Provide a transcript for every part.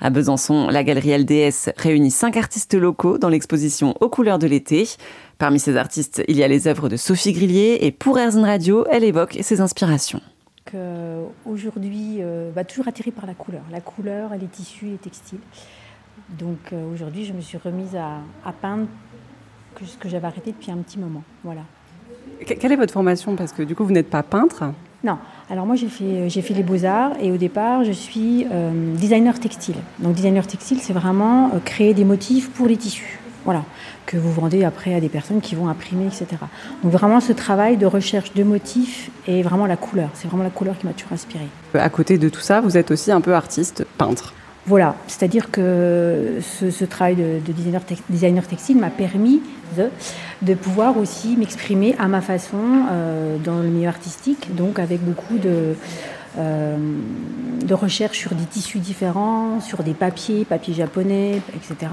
À Besançon, la galerie LDS réunit cinq artistes locaux dans l'exposition Aux couleurs de l'été. Parmi ces artistes, il y a les œuvres de Sophie Grillier et pour Airzen Radio, elle évoque ses inspirations. Aujourd'hui, euh, bah, toujours attirée par la couleur, la couleur, les tissus, les textiles. Donc euh, aujourd'hui, je me suis remise à, peindre ce que j'avais arrêté depuis un petit moment. Voilà. Quelle est votre formation? Parce que du coup, vous n'êtes pas peintre Non. Alors moi, j'ai fait, j'ai fait les beaux-arts et au départ, je suis euh, designer textile. Donc designer textile, c'est vraiment créer des motifs pour les tissus. Voilà, que vous vendez après à des personnes qui vont imprimer, etc. Donc vraiment ce travail de recherche de motifs et vraiment la couleur. C'est vraiment la couleur qui m'a toujours inspirée. À côté de tout ça, vous êtes aussi un peu artiste, peintre. Voilà, c'est-à-dire que ce, travail de, designer, textile m'a permis de, pouvoir aussi m'exprimer à ma façon euh, dans le milieu artistique, donc avec beaucoup de, euh, de recherche sur des tissus différents, sur des papiers, papiers japonais, etc.,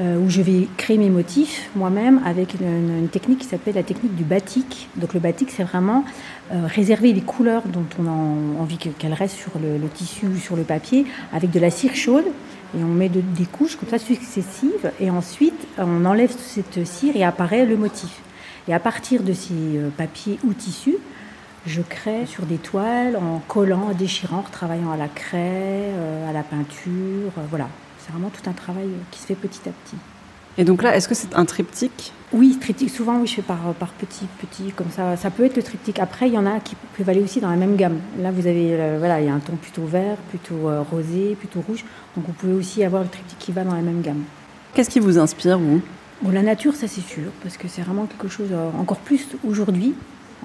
euh, où je vais créer mes motifs moi-même avec une, technique qui s'appelle la technique du batik. Donc le batik, c'est vraiment euh, réserver les couleurs dont on a envie qu'elles restent sur le, tissu ou sur le papier avec de la cire chaude. Et on met des couches comme ça successives, et ensuite on enlève cette cire et apparaît le motif. Et à partir de ces papiers ou tissus, je crée sur des toiles en collant, en déchirant, en travaillant à la craie, euh, à la peinture. Euh, voilà, c'est vraiment tout un travail qui se fait petit à petit. Et donc là, est-ce que c'est un triptyque? Oui, triptyque. Souvent, oui, je fais par, par petit, petit, comme ça. Ça peut être le triptyque. Après, il y en a qui peuvent aller aussi dans la même gamme. Là, vous avez, euh, voilà, il y a un ton plutôt vert, plutôt rosé, plutôt rouge. Donc, vous pouvez aussi avoir le triptyque qui va dans la même gamme. Qu'est-ce qui vous inspire, vous? Bon, la nature, ça c'est sûr, parce que c'est vraiment quelque chose encore plus aujourd'hui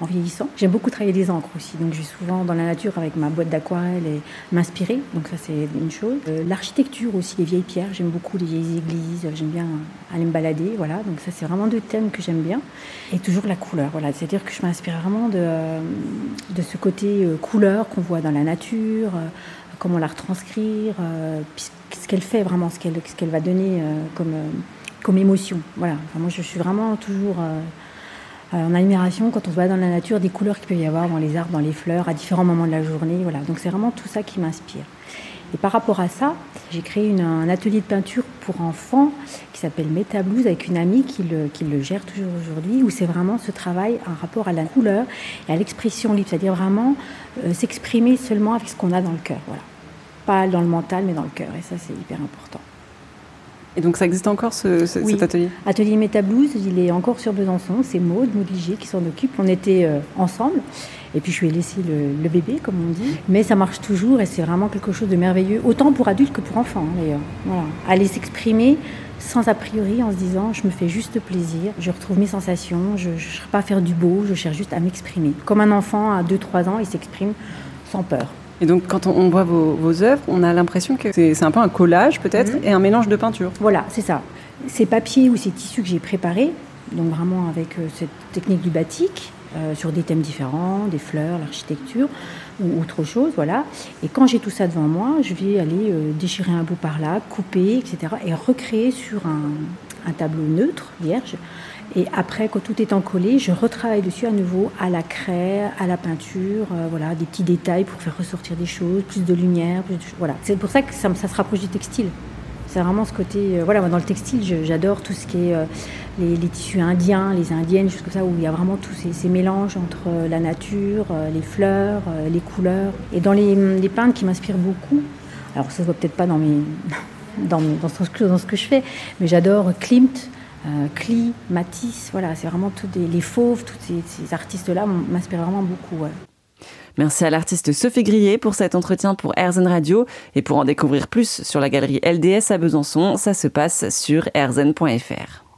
en vieillissant. J'aime beaucoup travailler les encres aussi, donc je vais souvent dans la nature avec ma boîte d'aquarelle et m'inspirer, donc ça c'est une chose. Euh, l'architecture aussi, les vieilles pierres, j'aime beaucoup les vieilles églises, j'aime bien aller me balader, voilà, donc ça c'est vraiment deux thèmes que j'aime bien. Et toujours la couleur, voilà, c'est-à-dire que je m'inspire vraiment de, de ce côté euh, couleur qu'on voit dans la nature, euh, comment la retranscrire, ce qu'elle fait vraiment, ce qu'elle va donner comme, comme émotion. Voilà, moi je suis vraiment toujours euh, en admiration quand on se bat dans la nature des couleurs qu'il peut y avoir dans les arbres, dans les fleurs, à différents moments de la journée. Voilà. Donc c'est vraiment tout ça qui m'inspire. Et par rapport à ça, j'ai créé un atelier de peinture pour enfants qui s'appelle Metablues avec une amie qui le, qui le gère toujours aujourd'hui, où c'est vraiment ce travail en rapport à la couleur et à l'expression libre, c'est-à-dire vraiment euh, s'exprimer seulement avec ce qu'on a dans le cœur. Voilà. Pas dans le mental, mais dans le cœur. Et ça, c'est hyper important. Et donc ça existe encore ce, cet atelier? Atelier il est encore sur Besançon, c'est Maud, Maud Ligier qui s'en occupe. On était euh, ensemble et puis je lui ai laissé le, bébé comme on dit. Mais ça marche toujours et c'est vraiment quelque chose de merveilleux, autant pour adultes que pour enfants hein, d'ailleurs. Voilà. Aller s'exprimer sans a priori en se disant je me fais juste plaisir, je retrouve mes sensations, je ne cherche pas à faire du beau, je cherche juste à m'exprimer. Comme un enfant à 2-3 ans, il s'exprime sans peur. Et donc, quand on, voit vos, œuvres, on a l'impression que c'est un peu un collage, peut-être, mhm. et un mélange de peinture. Voilà, c'est ça. Ces papiers ou ces tissus que j'ai préparés, donc vraiment avec euh, cette technique du batik, euh, sur des thèmes différents, des fleurs, l'architecture ou autre chose, voilà. Et quand j'ai tout ça devant moi, je vais aller euh, déchirer un bout par là, couper, etc. et recréer sur un tableau neutre, vierge, et après, quand tout est encollé, je retravaille dessus à nouveau à la craie, à la peinture, euh, voilà, des petits détails pour faire ressortir des choses, plus de lumière. voilà. C'est pour ça que ça, se rapproche du textile. C'est vraiment ce côté. Euh, voilà, dans le textile, j'adore tout ce qui est euh, les, tissus indiens, les indiennes, choses comme ça, où il y a vraiment tous ces, mélanges entre la nature, les fleurs, les couleurs. Et dans les, les peintres qui m'inspirent beaucoup, alors ça se voit peut-être pas dans, dans ce que je fais, mais j'adore Klimt. Euh, Matisse, voilà, c'est vraiment tous les fauves, tous ces, artistes-là m'inspirent vraiment beaucoup. Merci à l'artiste Sophie Grillet pour cet entretien pour Airzen Radio. Et pour en découvrir plus sur la galerie LDS à Besançon, ça se passe sur airzen.fr.